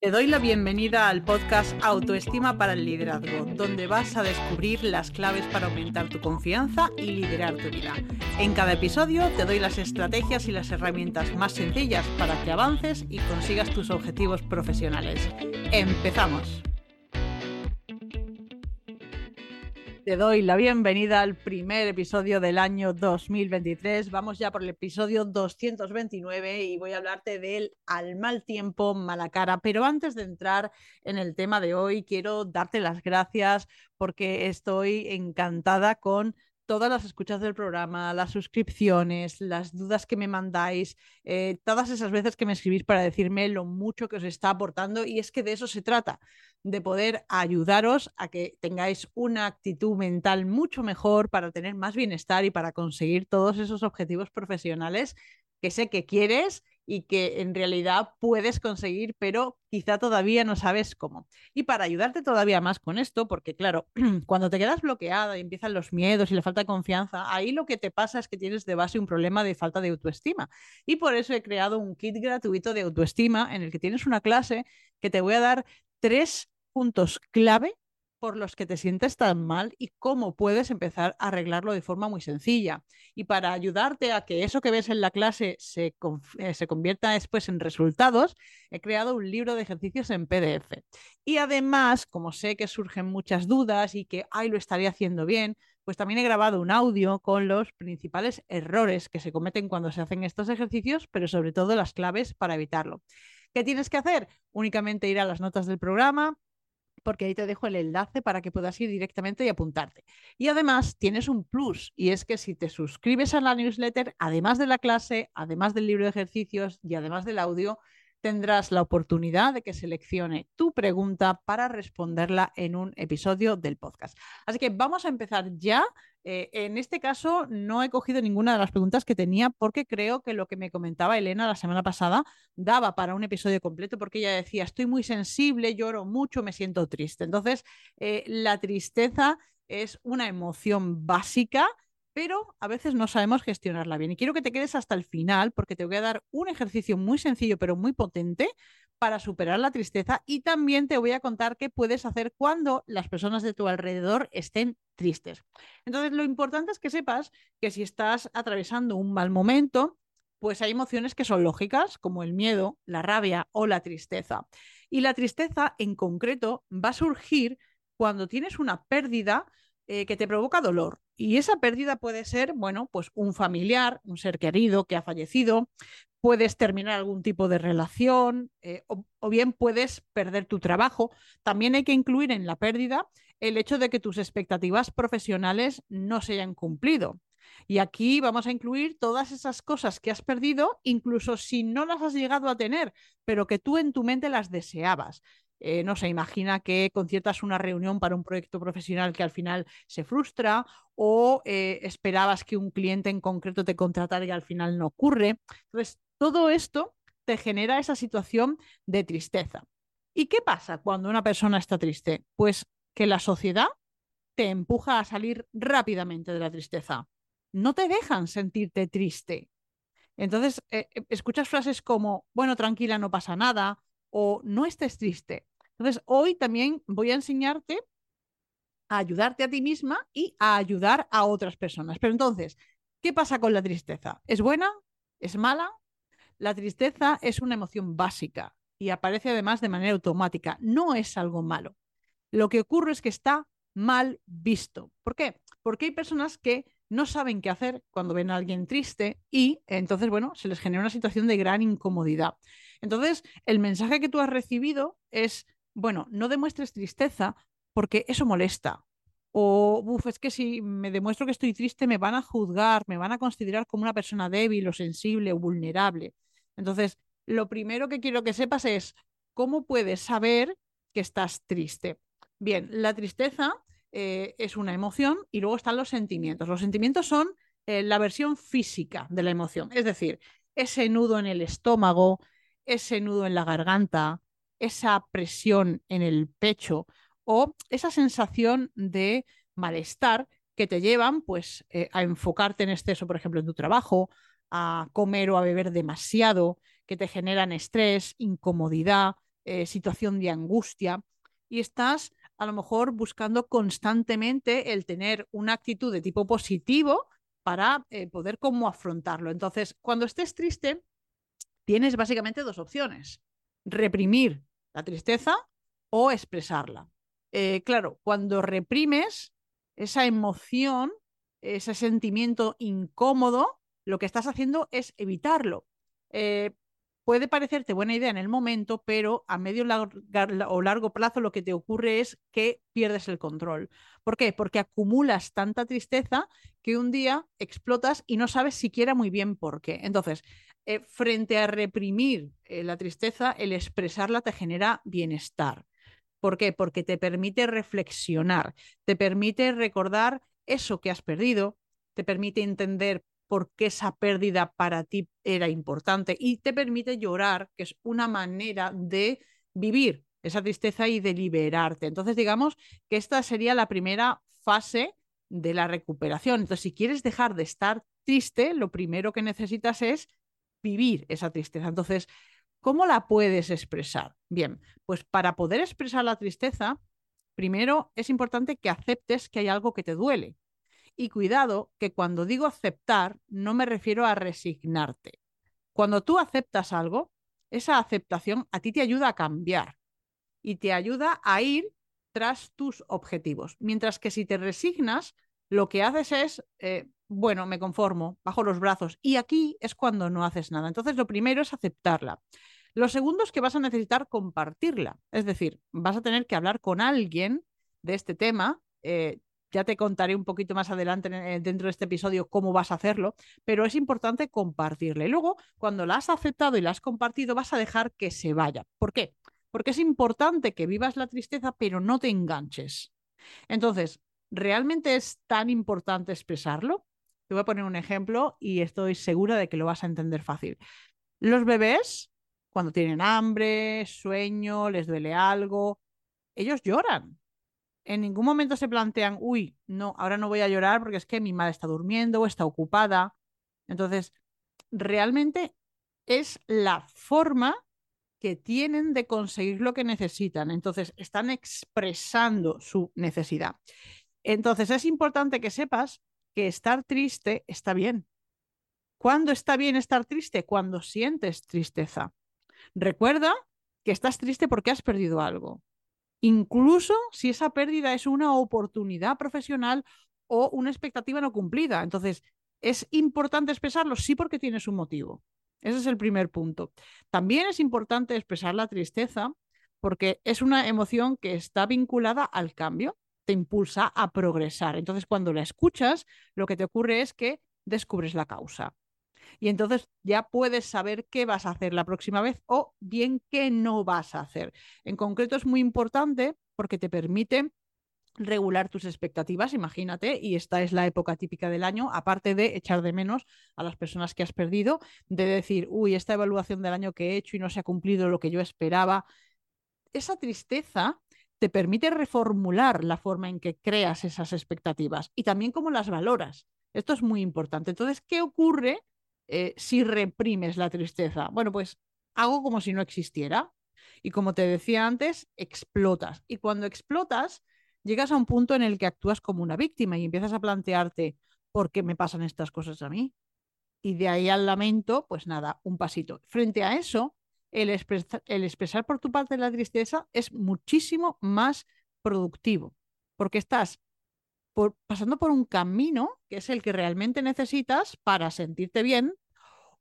Te doy la bienvenida al podcast Autoestima para el Liderazgo, donde vas a descubrir las claves para aumentar tu confianza y liderar tu vida. En cada episodio te doy las estrategias y las herramientas más sencillas para que avances y consigas tus objetivos profesionales. ¡Empezamos! Te doy la bienvenida al primer episodio del año 2023. Vamos ya por el episodio 229 y voy a hablarte del al mal tiempo, mala cara. Pero antes de entrar en el tema de hoy, quiero darte las gracias porque estoy encantada con todas las escuchas del programa, las suscripciones, las dudas que me mandáis, eh, todas esas veces que me escribís para decirme lo mucho que os está aportando. Y es que de eso se trata, de poder ayudaros a que tengáis una actitud mental mucho mejor para tener más bienestar y para conseguir todos esos objetivos profesionales que sé que quieres y que en realidad puedes conseguir, pero quizá todavía no sabes cómo. Y para ayudarte todavía más con esto, porque claro, cuando te quedas bloqueada y empiezan los miedos y la falta de confianza, ahí lo que te pasa es que tienes de base un problema de falta de autoestima. Y por eso he creado un kit gratuito de autoestima en el que tienes una clase que te voy a dar tres puntos clave por los que te sientes tan mal y cómo puedes empezar a arreglarlo de forma muy sencilla. Y para ayudarte a que eso que ves en la clase se, eh, se, convierta después en resultados, he creado un libro de ejercicios en PDF. Y además, como sé que surgen muchas dudas y que, ay, lo estaría haciendo bien, pues también he grabado un audio con los principales errores que se cometen cuando se hacen estos ejercicios, pero sobre todo las claves para evitarlo. ¿Qué tienes que hacer? Únicamente ir a las notas del programa, porque ahí te dejo el enlace para que puedas ir directamente y apuntarte. Y además tienes un plus, y es que si te suscribes a la newsletter, además de la clase, además del libro de ejercicios y además del audio, tendrás la oportunidad de que seleccione tu pregunta para responderla en un episodio del podcast. Así que vamos a empezar ya. Eh, en este caso no he cogido ninguna de las preguntas que tenía porque creo que lo que me comentaba Elena la semana pasada daba para un episodio completo porque ella decía, estoy muy sensible, lloro mucho, me siento triste. Entonces, eh, la tristeza es una emoción básica pero a veces no sabemos gestionarla bien. Y quiero que te quedes hasta el final porque te voy a dar un ejercicio muy sencillo pero muy potente para superar la tristeza y también te voy a contar qué puedes hacer cuando las personas de tu alrededor estén tristes. Entonces, lo importante es que sepas que si estás atravesando un mal momento, pues hay emociones que son lógicas, como el miedo, la rabia o la tristeza. Y la tristeza en concreto va a surgir cuando tienes una pérdida eh, que te provoca dolor. Y esa pérdida puede ser, bueno, pues un familiar, un ser querido que ha fallecido, puedes terminar algún tipo de relación eh, o, o, bien puedes perder tu trabajo. También hay que incluir en la pérdida el hecho de que tus expectativas profesionales no se hayan cumplido. Y aquí vamos a incluir todas esas cosas que has perdido, incluso si no las has llegado a tener, pero que tú en tu mente las deseabas. Eh, no se imagina que conciertas una reunión para un proyecto profesional que al final se frustra o eh, esperabas que un cliente en concreto te contratara y al final no ocurre. Entonces, todo esto te genera esa situación de tristeza. ¿Y qué pasa cuando una persona está triste? Pues que la sociedad te empuja a salir rápidamente de la tristeza. No te dejan sentirte triste. Entonces, eh, escuchas frases como, bueno, tranquila, no pasa nada, o no estés triste. Entonces, hoy también voy a enseñarte a ayudarte a ti misma y a ayudar a otras personas. Pero entonces, ¿qué pasa con la tristeza? ¿Es buena? ¿Es mala? La tristeza es una emoción básica y aparece además de manera automática. No es algo malo. Lo que ocurre es que está mal visto. ¿Por qué? Porque hay personas que no saben qué hacer cuando ven a alguien triste y entonces, bueno, se les genera una situación de gran incomodidad. Entonces, el mensaje que tú has recibido es, bueno, no demuestres tristeza porque eso molesta. O, uff, es que si me demuestro que estoy triste, me van a juzgar, me van a considerar como una persona débil o sensible o vulnerable. Entonces, lo primero que quiero que sepas es cómo puedes saber que estás triste. Bien, la tristeza eh, es una emoción y luego están los sentimientos. Los sentimientos son eh, la versión física de la emoción, es decir, ese nudo en el estómago, ese nudo en la garganta, esa presión en el pecho o esa sensación de malestar que te llevan pues eh, a enfocarte en exceso, por ejemplo, en tu trabajo, a comer o a beber demasiado, que te generan estrés, incomodidad, eh, situación de angustia y estás a lo mejor buscando constantemente el tener una actitud de tipo positivo para eh, poder cómo afrontarlo. Entonces, cuando estés triste, tienes básicamente dos opciones, reprimir la tristeza o expresarla. Eh, claro, cuando reprimes esa emoción, ese sentimiento incómodo, lo que estás haciendo es evitarlo. Eh, puede parecerte buena idea en el momento, pero a medio o largo plazo lo que te ocurre es que pierdes el control. ¿Por qué? Porque acumulas tanta tristeza que un día explotas y no sabes siquiera muy bien por qué. Entonces, eh, frente a reprimir eh, la tristeza, el expresarla te genera bienestar. ¿Por qué? Porque te permite reflexionar, te permite recordar eso que has perdido, te permite entender por qué esa pérdida para ti era importante y te permite llorar, que es una manera de vivir esa tristeza y de liberarte. Entonces, digamos que esta sería la primera fase de la recuperación. Entonces, si quieres dejar de estar triste, lo primero que necesitas es vivir esa tristeza. Entonces, ¿cómo la puedes expresar? Bien, pues para poder expresar la tristeza, primero es importante que aceptes que hay algo que te duele. Y cuidado que cuando digo aceptar, no me refiero a resignarte. Cuando tú aceptas algo, esa aceptación a ti te ayuda a cambiar y te ayuda a ir tras tus objetivos. Mientras que si te resignas, lo que haces es, eh, bueno, me conformo, bajo los brazos. Y aquí es cuando no haces nada. Entonces, lo primero es aceptarla. Lo segundo es que vas a necesitar compartirla. Es decir, vas a tener que hablar con alguien de este tema. Eh, ya te contaré un poquito más adelante eh, dentro de este episodio cómo vas a hacerlo, pero es importante compartirle. Y luego, cuando la has aceptado y la has compartido, vas a dejar que se vaya. ¿Por qué? Porque es importante que vivas la tristeza, pero no te enganches. Entonces, ¿realmente es tan importante expresarlo? Te voy a poner un ejemplo y estoy segura de que lo vas a entender fácil. Los bebés, cuando tienen hambre, sueño, les duele algo, ellos lloran en ningún momento se plantean, uy, no, ahora no voy a llorar porque es que mi madre está durmiendo o está ocupada. Entonces, realmente es la forma que tienen de conseguir lo que necesitan. Entonces, están expresando su necesidad. Entonces, es importante que sepas que estar triste está bien. ¿Cuándo está bien estar triste? Cuando sientes tristeza. Recuerda que estás triste porque has perdido algo incluso si esa pérdida es una oportunidad profesional o una expectativa no cumplida. Entonces, es importante expresarlo, sí, porque tienes un motivo. Ese es el primer punto. También es importante expresar la tristeza porque es una emoción que está vinculada al cambio, te impulsa a progresar. Entonces, cuando la escuchas, lo que te ocurre es que descubres la causa y entonces ya puedes saber qué vas a hacer la próxima vez o bien qué no vas a hacer. En concreto es muy importante porque te permite regular tus expectativas, imagínate, y esta es la época típica del año, aparte de echar de menos a las personas que has perdido, de decir, uy, esta evaluación del año que he hecho y no se ha cumplido lo que yo esperaba. Esa tristeza te permite reformular la forma en que creas esas expectativas y también cómo las valoras. Esto es muy importante. Entonces, ¿qué ocurre eh, si reprimes la tristeza? Bueno, pues hago como si no existiera. Y como te decía antes, explotas. Y cuando explotas, llegas a un punto en el que actúas como una víctima y empiezas a plantearte, ¿por qué me pasan estas cosas a mí? Y de ahí al lamento, pues nada, un pasito. Frente a eso, el, expresar por tu parte la tristeza es muchísimo más productivo, porque estás pasando por un camino que es el que realmente necesitas para sentirte bien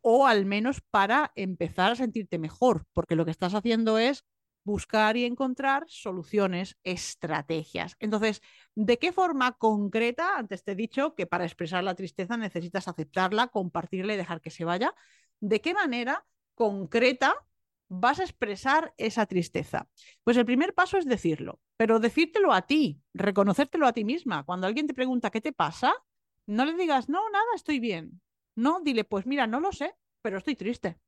o al menos para empezar a sentirte mejor, porque lo que estás haciendo es buscar y encontrar soluciones, estrategias. Entonces, ¿de qué forma concreta? Antes te he dicho que para expresar la tristeza necesitas aceptarla, compartirla y dejar que se vaya. ¿De qué manera concreta vas a expresar esa tristeza? Pues el primer paso es decirlo, pero decírtelo a ti, reconocértelo a ti misma. Cuando alguien te pregunta qué te pasa, no le digas, no, nada, estoy bien. No, dile, pues mira, no lo sé, pero estoy triste.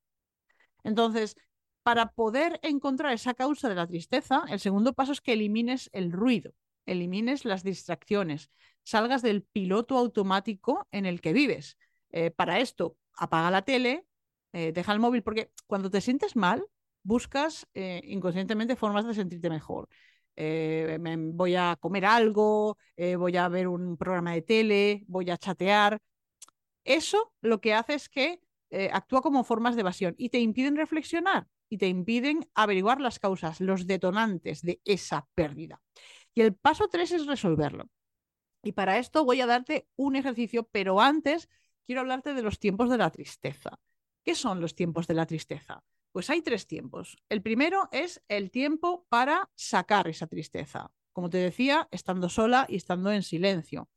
Entonces, para poder encontrar esa causa de la tristeza, el segundo paso es que elimines el ruido, elimines las distracciones, salgas del piloto automático en el que vives. Eh, para esto, apaga la tele, eh, deja el móvil, porque cuando te sientes mal, buscas eh, inconscientemente formas de sentirte mejor. Eh, voy a comer algo, eh, voy a ver un programa de tele, voy a chatear. Eso lo que hace es que actúa como formas de evasión y te impiden reflexionar y te impiden averiguar las causas, los detonantes de esa pérdida. Y el paso tres es resolverlo. Y para esto voy a darte un ejercicio, pero antes quiero hablarte de los tiempos de la tristeza. ¿Qué son los tiempos de la tristeza? Pues hay tres tiempos. El primero es el tiempo para sacar esa tristeza, como te decía, estando sola y estando en silencio.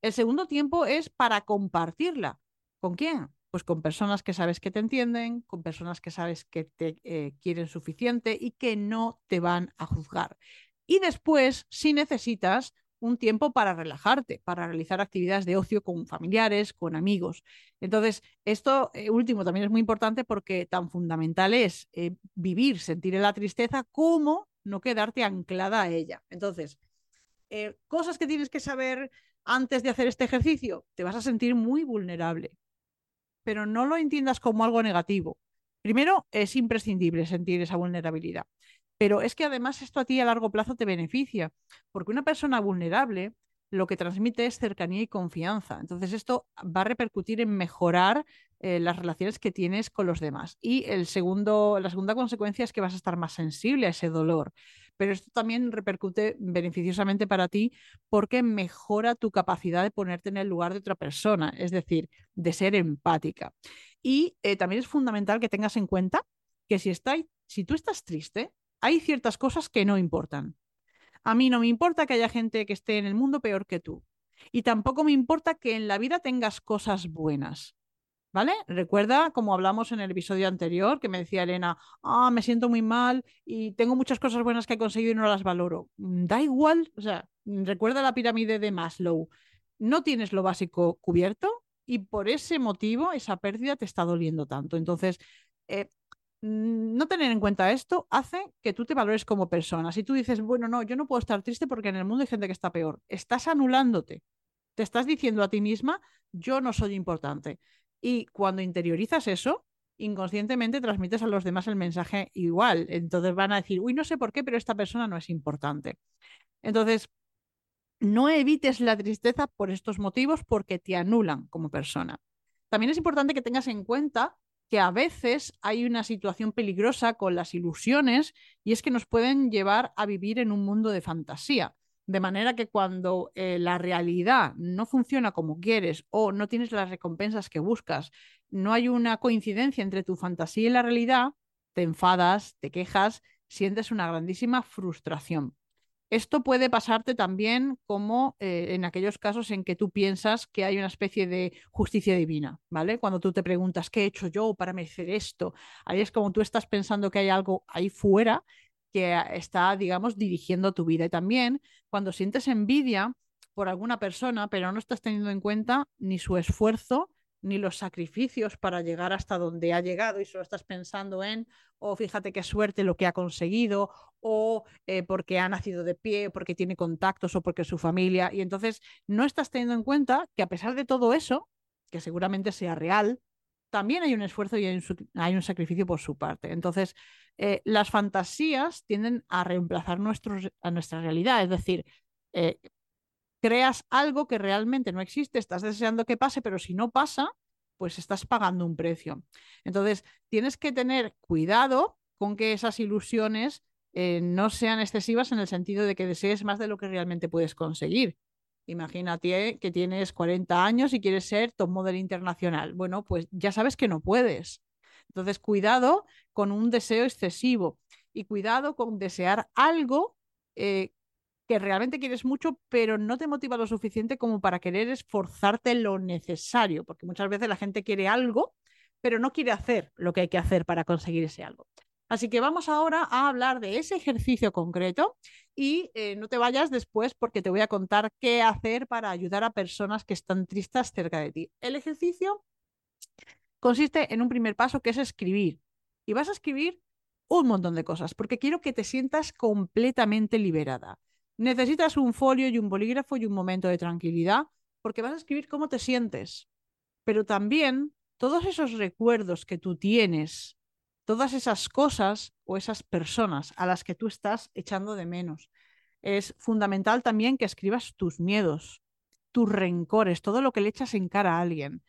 El segundo tiempo es para compartirla. ¿Con quién? Pues con personas que sabes que te entienden, con personas que sabes que te eh, quieren suficiente y que no te van a juzgar. Y después, si necesitas, un tiempo para relajarte, para realizar actividades de ocio con familiares, con amigos. Entonces, esto eh, último también es muy importante porque tan fundamental es eh, vivir, sentir la tristeza como no quedarte anclada a ella. Entonces, eh, cosas que tienes que saber antes de hacer este ejercicio, te vas a sentir muy vulnerable, pero no lo entiendas como algo negativo. Primero, es imprescindible sentir esa vulnerabilidad. Pero es que además esto a ti a largo plazo te beneficia, porque una persona vulnerable lo que transmite es cercanía y confianza. Entonces esto va a repercutir en mejorar eh, las relaciones que tienes con los demás. Y el segundo, la segunda consecuencia es que vas a estar más sensible a ese dolor. Pero esto también repercute beneficiosamente para ti porque mejora tu capacidad de ponerte en el lugar de otra persona, es decir, de ser empática. Y eh, también es fundamental que tengas en cuenta que si, si tú estás triste, hay ciertas cosas que no importan. A mí no me importa que haya gente que esté en el mundo peor que tú. Y tampoco me importa que en la vida tengas cosas buenas. ¿Vale? Recuerda, como hablamos en el episodio anterior, que me decía Elena, ah, me siento muy mal y tengo muchas cosas buenas que he conseguido y no las valoro. Mm, da igual, o sea, recuerda la pirámide de Maslow. No tienes lo básico cubierto y por ese motivo esa pérdida te está doliendo tanto. Entonces, eh, Mm, no tener en cuenta esto hace que tú te valores como persona. Si tú dices, bueno, no, yo no puedo estar triste porque en el mundo hay gente que está peor, estás anulándote. Te estás diciendo a ti misma, yo no soy importante. Y cuando interiorizas eso, inconscientemente transmites a los demás el mensaje igual. Entonces van a decir, uy, no sé por qué, pero esta persona no es importante. Entonces, no evites la tristeza por estos motivos porque te anulan como persona. También es importante que tengas en cuenta que a veces hay una situación peligrosa con las ilusiones y es que nos pueden llevar a vivir en un mundo de fantasía. De manera que cuando eh, la realidad no funciona como quieres o no tienes las recompensas que buscas, no hay una coincidencia entre tu fantasía y la realidad, te enfadas, te quejas, sientes una grandísima frustración. Esto puede pasarte también como eh, en aquellos casos en que tú piensas que hay una especie de justicia divina, ¿vale? Cuando tú te preguntas, ¿qué he hecho yo para merecer esto? Ahí es como tú estás pensando que hay algo ahí fuera que está, digamos, dirigiendo tu vida. Y también cuando sientes envidia por alguna persona, pero no estás teniendo en cuenta ni su esfuerzo ni los sacrificios para llegar hasta donde ha llegado y solo estás pensando en, o oh, fíjate qué suerte lo que ha conseguido, o eh, porque ha nacido de pie, porque tiene contactos o porque su familia. Y entonces no estás teniendo en cuenta que a pesar de todo eso, que seguramente sea real, también hay un esfuerzo y hay un, sacrificio por su parte. Entonces, eh, las fantasías tienden a reemplazar nuestros, a nuestra realidad. Es decir, eh, creas algo que realmente no existe, estás deseando que pase, pero si no pasa, pues estás pagando un precio. Entonces, tienes que tener cuidado con que esas ilusiones eh, no sean excesivas en el sentido de que desees más de lo que realmente puedes conseguir. Imagínate que tienes 40 años y quieres ser top model internacional. Bueno, pues ya sabes que no puedes. Entonces, cuidado con un deseo excesivo y cuidado con desear algo eh, que realmente quieres mucho, pero no te motiva lo suficiente como para querer esforzarte lo necesario, porque muchas veces la gente quiere algo, pero no quiere hacer lo que hay que hacer para conseguir ese algo. Así que vamos ahora a hablar de ese ejercicio concreto y eh, no te vayas después porque te voy a contar qué hacer para ayudar a personas que están tristes cerca de ti. El ejercicio consiste en un primer paso que es escribir. Y vas a escribir un montón de cosas porque quiero que te sientas completamente liberada. Necesitas un folio y un bolígrafo y un momento de tranquilidad porque vas a escribir cómo te sientes. Pero también todos esos recuerdos que tú tienes todas esas cosas o esas personas a las que tú estás echando de menos. Es fundamental también que escribas tus miedos, tus rencores, todo lo que le echas en cara a alguien,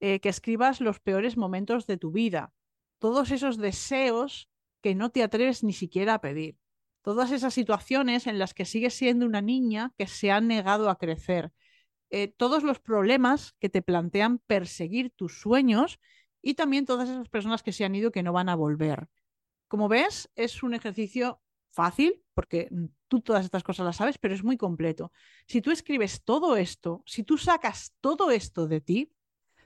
eh, que escribas los peores momentos de tu vida, todos esos deseos que no te atreves ni siquiera a pedir, todas esas situaciones en las que sigues siendo una niña que se ha negado a crecer, eh, todos los problemas que te plantean perseguir tus sueños y también todas esas personas que se han ido y que no van a volver. Como ves, es un ejercicio fácil, porque tú todas estas cosas las sabes, pero es muy completo. Si tú escribes todo esto, si tú sacas todo esto de ti,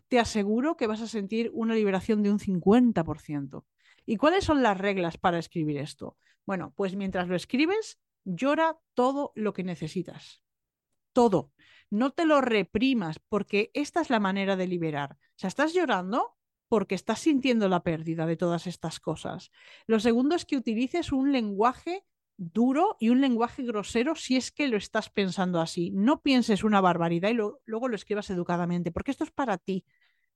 te aseguro que vas a sentir una liberación de un 50%. ¿Y cuáles son las reglas para escribir esto? Bueno, pues mientras lo escribes, llora todo lo que necesitas. Todo. No te lo reprimas, porque esta es la manera de liberar. O sea, estás llorando porque estás sintiendo la pérdida de todas estas cosas. Lo segundo es que utilices un lenguaje duro y un lenguaje grosero si es que lo estás pensando así. No pienses una barbaridad y luego lo escribas educadamente, porque esto es para ti.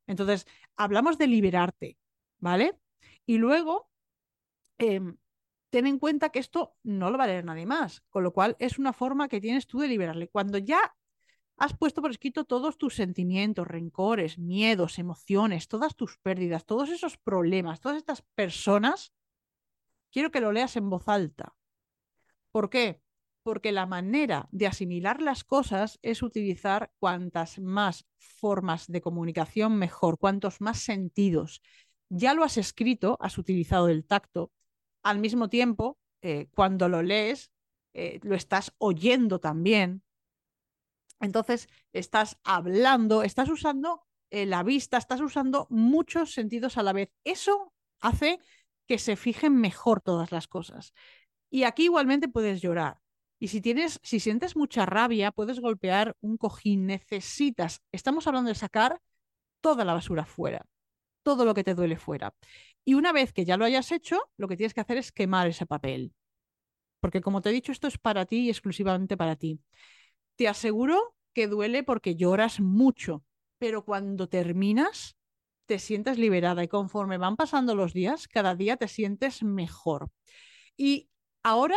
Entonces, hablamos de liberarte, ¿vale? Y luego, em, ten en cuenta que esto no lo va a leer nadie más, con lo cual es una forma que tienes tú de liberarle. Cuando ya has puesto por escrito todos tus sentimientos, rencores, miedos, emociones, todas tus pérdidas, todos esos problemas, todas estas personas, quiero que lo leas en voz alta. ¿Por qué? Porque la manera de asimilar las cosas es utilizar cuantas más formas de comunicación mejor, cuantos más sentidos. Ya lo has escrito, has utilizado el tacto, al mismo tiempo, eh, cuando lo lees, eh, lo estás oyendo también. Entonces, estás hablando, estás usando eh, la vista, estás usando muchos sentidos a la vez. Eso hace que se fijen mejor todas las cosas. Y aquí igualmente puedes llorar. Y si tienes, si sientes mucha rabia, puedes golpear un cojín. Necesitas, estamos hablando de sacar toda la basura fuera, todo lo que te duele fuera. Y una vez que ya lo hayas hecho, lo que tienes que hacer es quemar ese papel. Porque como te he dicho, esto es para ti y exclusivamente para ti. Te aseguro que duele porque lloras mucho, pero cuando terminas, te sientes liberada y conforme van pasando los días, cada día te sientes mejor. Y ahora,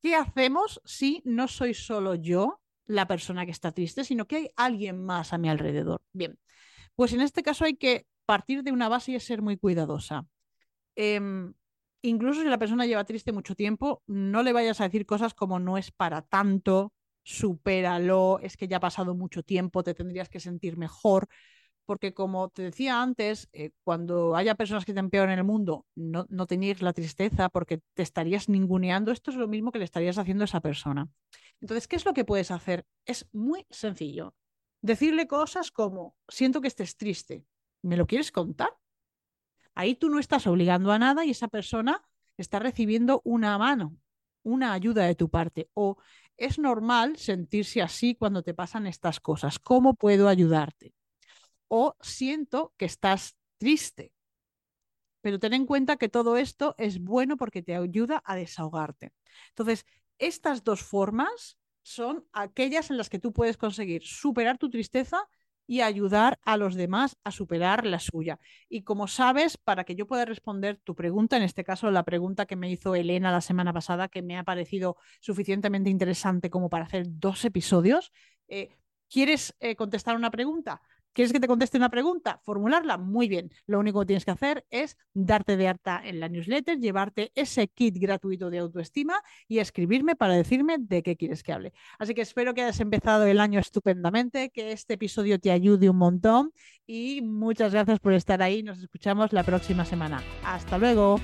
¿qué hacemos si no soy solo yo la persona que está triste, sino que hay alguien más a mi alrededor? Bien, pues en este caso hay que partir de una base y es ser muy cuidadosa. Em, incluso si la persona lleva triste mucho tiempo, no le vayas a decir cosas como no es para tanto, supéralo, es que ya ha pasado mucho tiempo, te tendrías que sentir mejor. Porque como te decía antes, eh, cuando haya personas que te peor en el mundo, no, no tenías la tristeza porque te estarías ninguneando. Esto es lo mismo que le estarías haciendo a esa persona. Entonces, ¿qué es lo que puedes hacer? Es muy sencillo. Decirle cosas como, siento que estés triste, ¿me lo quieres contar? Ahí tú no estás obligando a nada y esa persona está recibiendo una mano, una ayuda de tu parte. O es normal sentirse así cuando te pasan estas cosas. ¿Cómo puedo ayudarte? O siento que estás triste. Pero ten en cuenta que todo esto es bueno porque te ayuda a desahogarte. Entonces, estas dos formas son aquellas en las que tú puedes conseguir superar tu tristeza y ayudar a los demás a superar la suya. Y como sabes, para que yo pueda responder tu pregunta, en este caso la pregunta que me hizo Elena la semana pasada, que me ha parecido suficientemente interesante como para hacer dos episodios, eh, ¿quieres eh, contestar una pregunta? ¿Quieres que te conteste una pregunta? Formularla muy bien. Lo único que tienes que hacer es darte de alta en la newsletter, llevarte ese kit gratuito de autoestima y escribirme para decirme de qué quieres que hable. Así que espero que hayas empezado el año estupendamente, que este episodio te ayude un montón y muchas gracias por estar ahí. Nos escuchamos la próxima semana. Hasta luego.